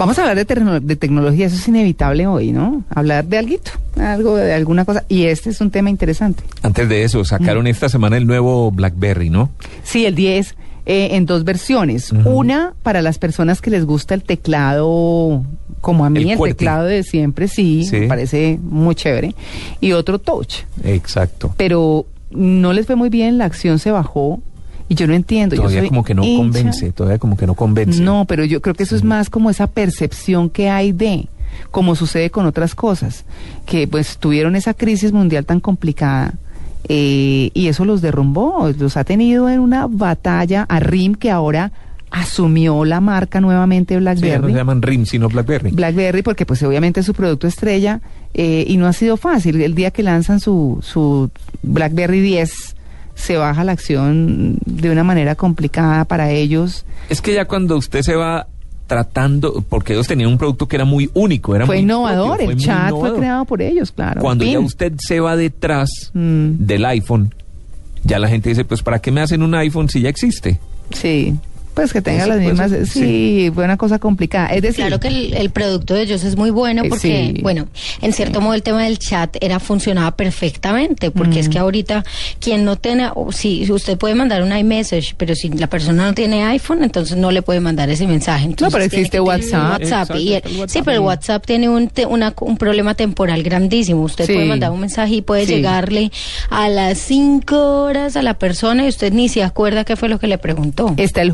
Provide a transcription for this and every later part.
Vamos a hablar de, tecno- de tecnología, eso es inevitable hoy, ¿no? Hablar de alguito, algo de alguna cosa. Y este es un tema interesante. Antes de eso, sacaron esta semana el nuevo BlackBerry, ¿no? Sí, el 10 eh, en dos versiones. Una para las personas que les gusta el teclado, como a mí, El teclado de siempre, sí, Sí. me parece muy chévere. Y otro touch. Exacto. Pero no les fue muy bien, la acción se bajó. Y yo no entiendo. Todavía como que no hincha- convence, todavía como que no convence. No, pero yo creo que eso es más como esa percepción que hay de, como sucede con otras cosas, que pues tuvieron esa crisis mundial tan complicada eh, y eso los derrumbó, los ha tenido en una batalla a RIM que ahora asumió la marca nuevamente Sí, ya no BlackBerry. se llaman RIM, sino BlackBerry. BlackBerry porque pues obviamente es su producto estrella eh, y no ha sido fácil. El día que lanzan su, su BlackBerry 10 se baja la acción de una manera complicada para ellos. Es que ya cuando usted se va tratando, porque ellos tenían un producto que era muy único, era fue muy innovador, propio, el muy chat innovador. fue creado por ellos, claro. Cuando ya usted se va detrás Mm. del iPhone, ya la gente dice, pues ¿para qué me hacen un iPhone si ya existe? Sí, pues que tenga las mismas... sí. sí, fue una cosa complicada. Es decir, Claro que el, el producto de ellos es muy bueno Eh, porque, sí. bueno, en cierto modo el tema del chat era funcionaba perfectamente porque es que ahorita quien no tiene, o si usted puede mandar un iMessage, pero si la persona no tiene iPhone, entonces no le puede mandar ese mensaje. Entonces pero tiene existe WhatsApp. WhatsApp y Exacto, el- el WhatsApp. sí, pero el WhatsApp tiene un, te- una- un problema temporal grandísimo. Usted Sí. puede mandar un mensaje y puede Sí. llegarle a las cinco horas a la persona y usted ni se acuerda qué fue lo que le preguntó. está el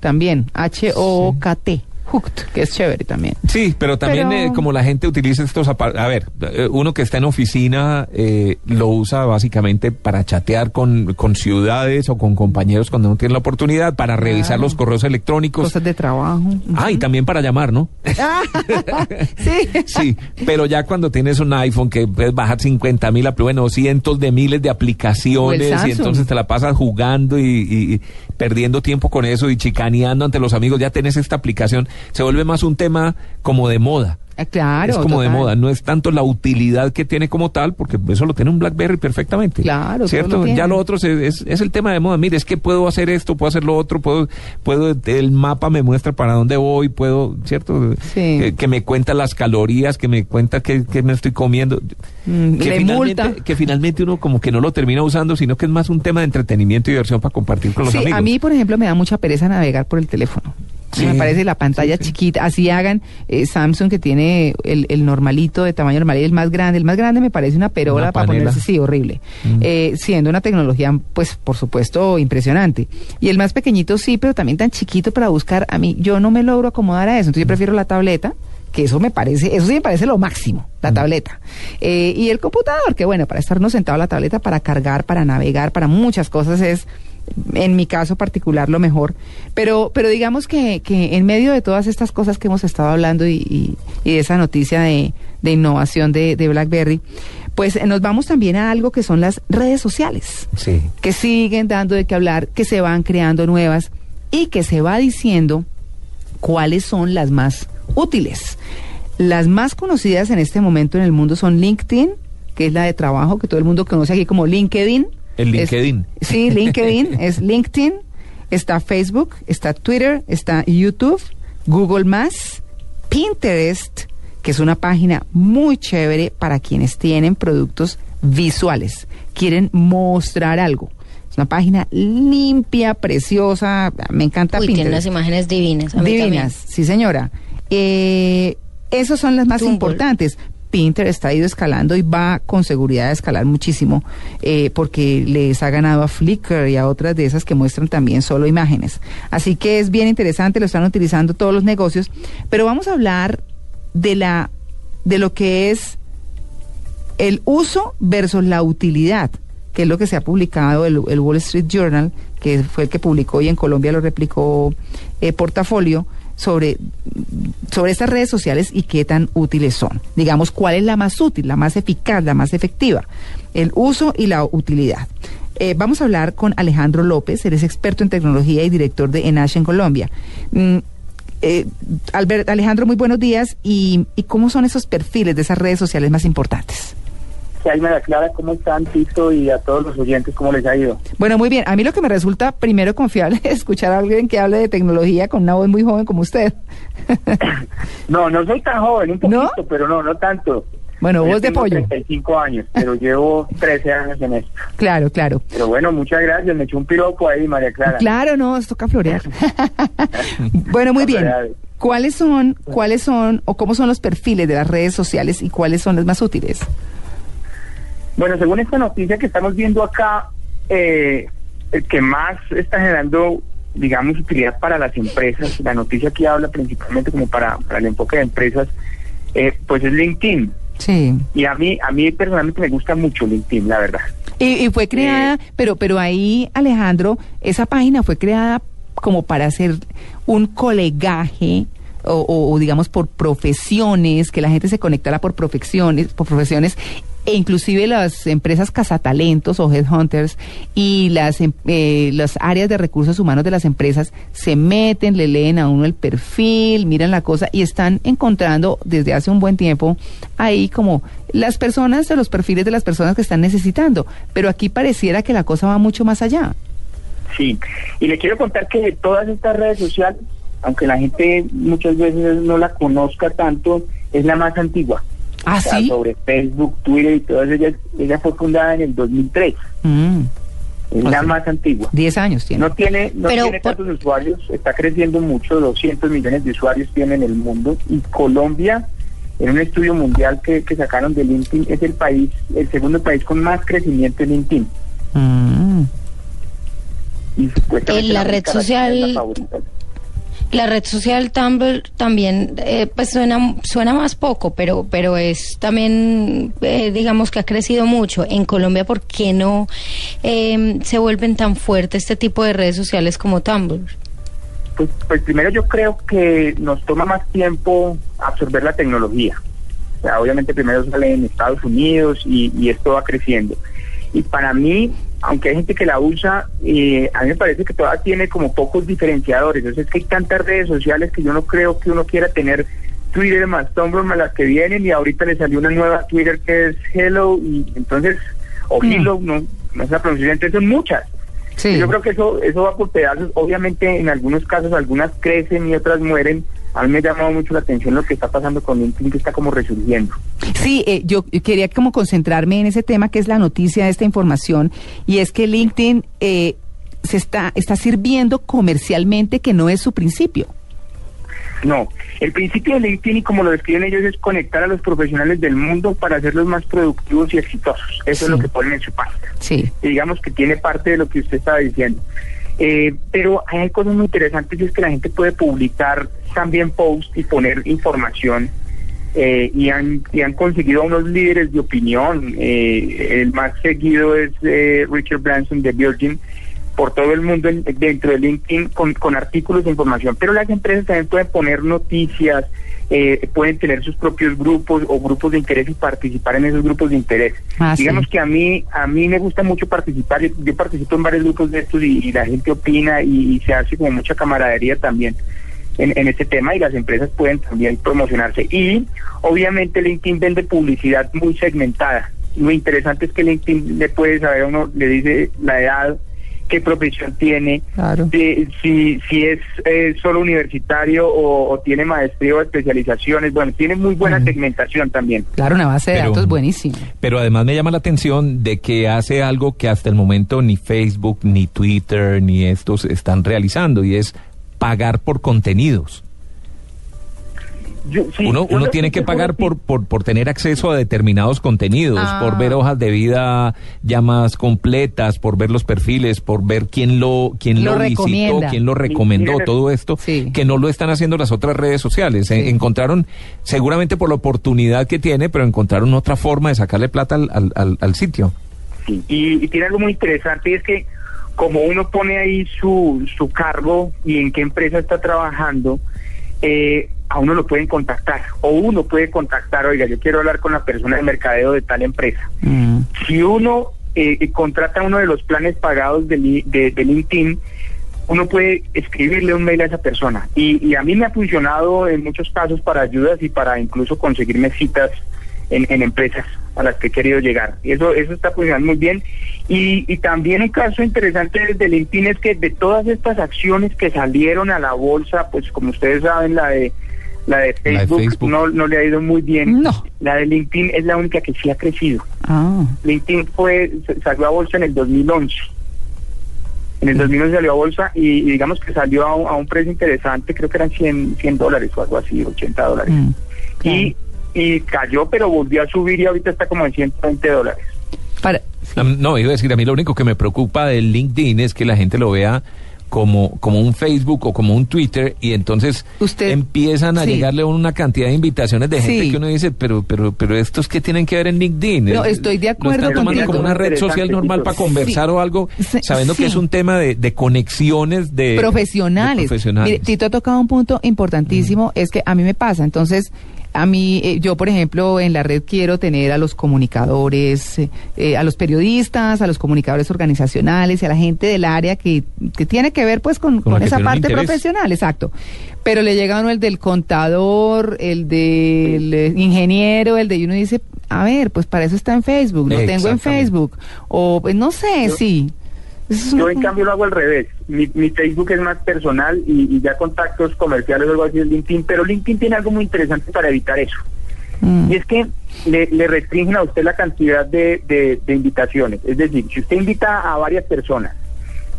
También, H-O-K-T, Hooked, que es chévere también. Sí, pero también Pero- eh, como la gente utiliza estos aparatos, a ver, eh, uno que está en oficina eh, lo usa básicamente para chatear con, con ciudades o con compañeros cuando no tiene la oportunidad, para revisar Claro. los correos electrónicos. Cosas de trabajo. Ah, y también para llamar, ¿no? Ah, sí. Sí, pero ya cuando tienes un iPhone que puedes bajar 50 mil, bueno, cientos de miles de aplicaciones y entonces te la pasas jugando y, y- y perdiendo tiempo con eso y chicaneando ante los amigos, ya tenés esta aplicación, se vuelve más un tema como de moda. Ah, Claro. es como de moda, no es tanto la utilidad que tiene como tal, porque eso lo tiene un BlackBerry perfectamente. Claro, ¿cierto? lo ya lo otro es, es- es el tema de moda. Mire, es que puedo hacer esto, puedo hacer lo otro, puedo, puedo, el mapa me muestra para dónde voy, puedo, ¿cierto? Sí. Que, que me cuenta las calorías, que me cuenta qué, qué me estoy comiendo. Mm, que, finalmente, multa. que finalmente uno como que no lo termina usando, sino que es más un tema de entretenimiento y diversión para compartir con los Sí, amigos. a mí, por ejemplo, me da mucha pereza navegar por el teléfono. Sí, me parece la pantalla sí, sí. chiquita. Así hagan eh, Samsung que tiene el, el normalito de tamaño normal y el más grande. El más grande me parece una perola Una para ponerse, sí, horrible. Mm. Eh, siendo una tecnología, pues, por supuesto, impresionante. Y el más pequeñito sí, pero también tan chiquito para buscar. A mí, yo no me logro acomodar a eso. Entonces yo prefiero la tableta que eso me parece, eso sí me parece lo máximo, la tableta. Eh, y el computador, que bueno, para estarnos sentado a la tableta, para cargar, para navegar, para muchas cosas es, en mi caso particular, lo mejor. Pero, pero digamos que, que en medio de todas estas cosas que hemos estado hablando y, y- y de esa noticia de, de innovación de, de BlackBerry, pues nos vamos también a algo que son las redes sociales Sí. que siguen dando de qué hablar, que se van creando nuevas y que se va diciendo cuáles son las más útiles. Las más conocidas en este momento en el mundo son LinkedIn, que es la de trabajo que todo el mundo conoce aquí como LinkedIn. El Es- LinkedIn. sí, LinkedIn es LinkedIn, está Facebook, está Twitter, está YouTube, Google Más, Pinterest, que es una página muy chévere para quienes tienen productos visuales, quieren mostrar algo. Es una página limpia, preciosa, me encanta Uy, tiene Pinterest. unas imágenes divinas. a mí Divinas, también. sí señora. Eh, esas son las más importantes. Pinterest ha ido escalando y va con seguridad a escalar muchísimo eh, porque les ha ganado a Flickr y a otras de esas que muestran también solo imágenes. Así que es bien interesante, lo están utilizando todos los negocios. Pero vamos a hablar de la de lo que es El uso versus la utilidad, que es lo que se ha publicado el, el Wall Street Journal, que fue el que publicó y en Colombia lo replicó eh, Portafolio, sobre, sobre estas redes sociales y qué tan útiles son. Digamos, cuál es la más útil, la más eficaz, la más efectiva. El uso y la utilidad. Eh, vamos a hablar con Alejandro López, eres experto en tecnología y director de Enash en Colombia. Mm, eh, Albert, Alejandro, muy buenos días. ¿Y, ¿Y cómo son esos perfiles de esas redes sociales más importantes? Jaime Clara, ¿cómo están, Tito, y a todos los oyentes, cómo les ha ido? Bueno, muy bien. A mí lo que me resulta primero confiable es escuchar a alguien que hable de tecnología con una voz muy joven como usted. no, no soy tan joven, un poquito, pero no, no tanto. Bueno, Yo voz de pollo. 35 años, pero llevo 13 años en esto. Claro, claro. Pero bueno, muchas gracias, me echó un piropo ahí, María Clara. Claro, no, esto toca florear. bueno, muy bien. ¿Cuáles son, cuáles son o cómo son los perfiles de las redes sociales y cuáles son las más útiles? Bueno, según esta noticia que estamos viendo acá, eh, el que más está generando, digamos, utilidad para las empresas, la noticia aquí habla principalmente como para, para el enfoque de empresas, eh, pues es LinkedIn. Sí. Y a mí, a mí personalmente me gusta mucho LinkedIn, la verdad. Y, y fue creada, pero, pero ahí, Alejandro, esa página fue creada como para hacer un colegaje o, o- o, digamos por profesiones, que la gente se conectara por profesiones, por profesiones, e inclusive las empresas cazatalentos o headhunters y las em- eh, las áreas de recursos humanos de las empresas se meten, le leen a uno el perfil, miran la cosa y están encontrando desde hace un buen tiempo ahí como las personas de los perfiles de las personas que están necesitando, pero aquí pareciera que la cosa va mucho más allá. Sí, y le quiero contar que todas estas redes sociales, aunque la gente muchas veces no la conozca tanto, es la más antigua. ¿Ah, O sea, sí? Sobre Facebook, Twitter y todas ellas, ella fue fundada en el 2003, Mm, es O la sea, más antigua. 10 años tiene. No tiene, no Pero tiene por- tantos usuarios, está creciendo mucho, 200 millones de usuarios tiene en el mundo y Colombia, en un estudio mundial que, que sacaron de LinkedIn, es el país, el segundo país con más crecimiento en LinkedIn. Mm. Y En la red América Latina social- la red social Tumblr también, eh, pues suena, suena más poco, pero, pero es también, eh, digamos que ha crecido mucho. En Colombia, ¿por qué no eh, se vuelven tan fuertes este tipo de redes sociales como Tumblr? Pues, pues primero yo creo que nos toma más tiempo absorber la tecnología. O sea, obviamente primero sale en Estados Unidos y, y esto va creciendo. Y para mí, aunque hay gente que la usa, eh, a mí me parece que todavía tiene como pocos diferenciadores. Entonces es que hay tantas redes sociales que yo no creo que uno quiera tener Twitter más Tumblr más las que vienen y ahorita le salió una nueva Twitter que es Hello y entonces, o Mm. Hello, no, no sé la pronunciación, entonces son muchas. Sí. Yo creo que eso eso va por pedazos. Obviamente, en algunos casos, algunas crecen y otras mueren. A mí me ha llamado mucho la atención lo que está pasando con LinkedIn, que está como resurgiendo. Sí, eh, yo quería como concentrarme en ese tema que es la noticia de esta información y es que LinkedIn eh, se está está sirviendo comercialmente que no es su principio. No, el principio de LinkedIn, y como lo describen ellos, es conectar a los profesionales del mundo para hacerlos más productivos y exitosos. Eso Sí. es lo que ponen en su página. Sí. Y digamos que tiene parte de lo que usted estaba diciendo. Eh, pero hay cosas muy interesantes es que la gente puede publicar también posts y poner información eh, y, han, y han conseguido unos líderes de opinión. Eh, el más seguido es eh, Richard Branson de Virgin por todo el mundo en- dentro de LinkedIn con, con artículos de información. Pero las empresas también pueden poner noticias, eh, pueden tener sus propios grupos o grupos de interés y participar en esos grupos de interés. Ah, sí. Digamos que a mí a mí me gusta mucho participar. Yo, yo participo en varios grupos de estos y, y la gente opina y, y se hace como mucha camaradería también en, en este tema y las empresas pueden también promocionarse. Y obviamente LinkedIn vende publicidad muy segmentada. Lo interesante es que LinkedIn le puede saber a uno, le dice la edad, qué profesión tiene, Claro. si, si, si es eh, solo universitario o, o tiene maestría o especializaciones. Bueno, tiene muy buena segmentación también. Claro, una base de Pero- datos buenísima. Pero además me llama la atención de que hace algo que hasta el momento ni Facebook, ni Twitter, ni estos están realizando y es pagar por contenidos. Yo- sí, uno yo uno lo tiene que pagar por, por, por tener acceso a determinados contenidos, Ah. por ver hojas de vida ya más completas, por ver los perfiles, por ver quién lo, quién Lo lo, visitó, quién lo recomendó, todo esto, Sí. que no lo están haciendo las otras redes sociales. Eh, encontraron, seguramente por la oportunidad que tiene, pero encontraron otra forma de sacarle plata al, al, al- al sitio. Sí, y, y tiene algo muy interesante y es que como uno pone ahí su, su cargo y en qué empresa está trabajando, eh, a uno lo pueden contactar o uno puede contactar, oiga, yo quiero hablar con la persona de mercadeo de tal empresa. Mm. Si uno eh, contrata uno de los planes pagados de, de, de LinkedIn, uno puede escribirle un mail a esa persona. Y, y a mí me ha funcionado en muchos casos para ayudas y para incluso conseguirme citas en, en empresas a las que he querido llegar. Y eso, eso está funcionando muy bien. Y, y también un caso interesante desde LinkedIn es que de todas estas acciones que salieron a la bolsa, pues como ustedes saben, la de la de La de Facebook. No, no le ha ido muy bien. No. La de LinkedIn es la única que sí ha crecido. Ah. LinkedIn fue, salió a bolsa en el 2011. En el 2011 salió a bolsa y, y digamos que salió a un, a un precio interesante, creo que eran 100, 100 dólares o algo así, 80 dólares. Mm. Y, y cayó, pero volvió a subir y ahorita está como en 120 dólares. Para, No, iba a decir, a mí lo único que me preocupa del LinkedIn es que la gente lo vea como, como un Facebook o como un Twitter y entonces Usted- empiezan a sí. llegarle una cantidad de invitaciones de gente Sí. que uno dice, pero, pero, pero estos que tienen que ver en LinkedIn. No, estoy de acuerdo están tomando como una red social normal para conversar Sí. o algo, Sí, sabiendo que es un tema de, de conexiones de profesionales. de profesionales. Mire, Tito ha tocado un punto importantísimo, es que a mí me pasa, entonces, a mí, eh, yo por ejemplo, en la red quiero tener a los comunicadores, eh, eh, a los periodistas, a los comunicadores organizacionales y a la gente del área que, que tiene que ver pues con, Con esa parte profesional, exacto. Pero le llega a uno el del contador, el del eh, ingeniero, el de y uno dice, a ver, pues para eso está en Facebook, lo tengo en. Facebook, o pues no sé, Yo- sí. Eso Yo en cambio lo hago al revés. Mi, mi Facebook es más personal y, y ya contactos comerciales o algo así es LinkedIn, pero LinkedIn tiene algo muy interesante para evitar eso. Mm. Y es que le, le restringen a usted la cantidad de, de- de invitaciones. Es decir, si usted invita a varias personas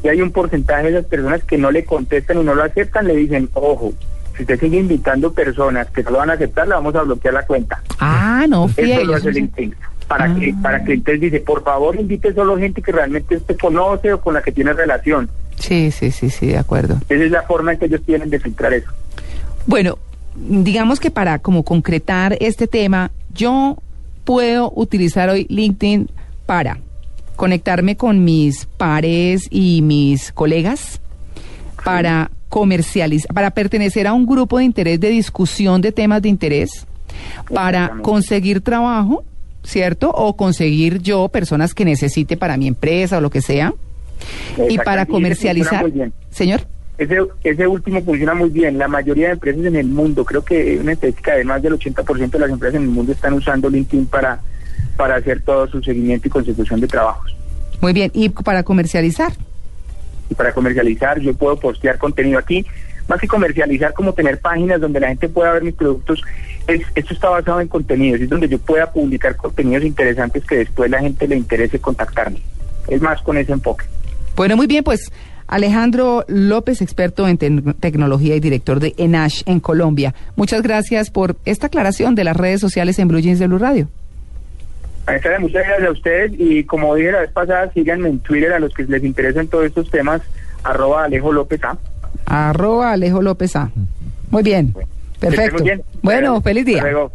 y hay un porcentaje de esas personas que no le contestan y no lo aceptan, le dicen, ojo, si usted sigue invitando personas que no lo van a aceptar, le vamos a bloquear la cuenta. Ah, no, Eso fiel. lo hace eso. LinkedIn. Para Ah. que, para que entonces dice, por favor invite solo gente que realmente usted conoce o con la que tiene relación. Sí, sí, sí, sí, de acuerdo. Esa es la forma en que ellos tienen de filtrar eso. Bueno, digamos que para como concretar este tema, yo puedo utilizar hoy LinkedIn para conectarme con mis pares y mis colegas, para comercializar, para pertenecer a un grupo de interés de discusión de temas de interés, para conseguir trabajo, ¿cierto? O conseguir yo personas que necesite para mi empresa o lo que sea, y para comercializar. muy bien. Señor. Ese, ese último funciona muy bien. La mayoría de empresas en el mundo, creo que una estadística de más del 80% de las empresas en el mundo están usando LinkedIn para, para hacer todo su seguimiento y consecución de trabajos. Muy bien, y para comercializar. Y para comercializar, yo puedo postear contenido aquí. Más que comercializar, como tener páginas donde la gente pueda ver mis productos, es, esto está basado en contenidos, es donde yo pueda publicar contenidos interesantes que después la gente le interese contactarme. Es más con ese enfoque. Bueno, muy bien, pues Alejandro López, experto en tec- tecnología y director de ENASH en Colombia. Muchas gracias por esta aclaración de las redes sociales en Blue Jeans de Blue Radio. Muchas gracias a ustedes y como dije la vez pasada, síganme en Twitter a los que les interesan todos estos temas, arroba Alejo López A. Arroba Alejo López A. Muy bien, perfecto. bien. Bueno, feliz día. Hasta luego.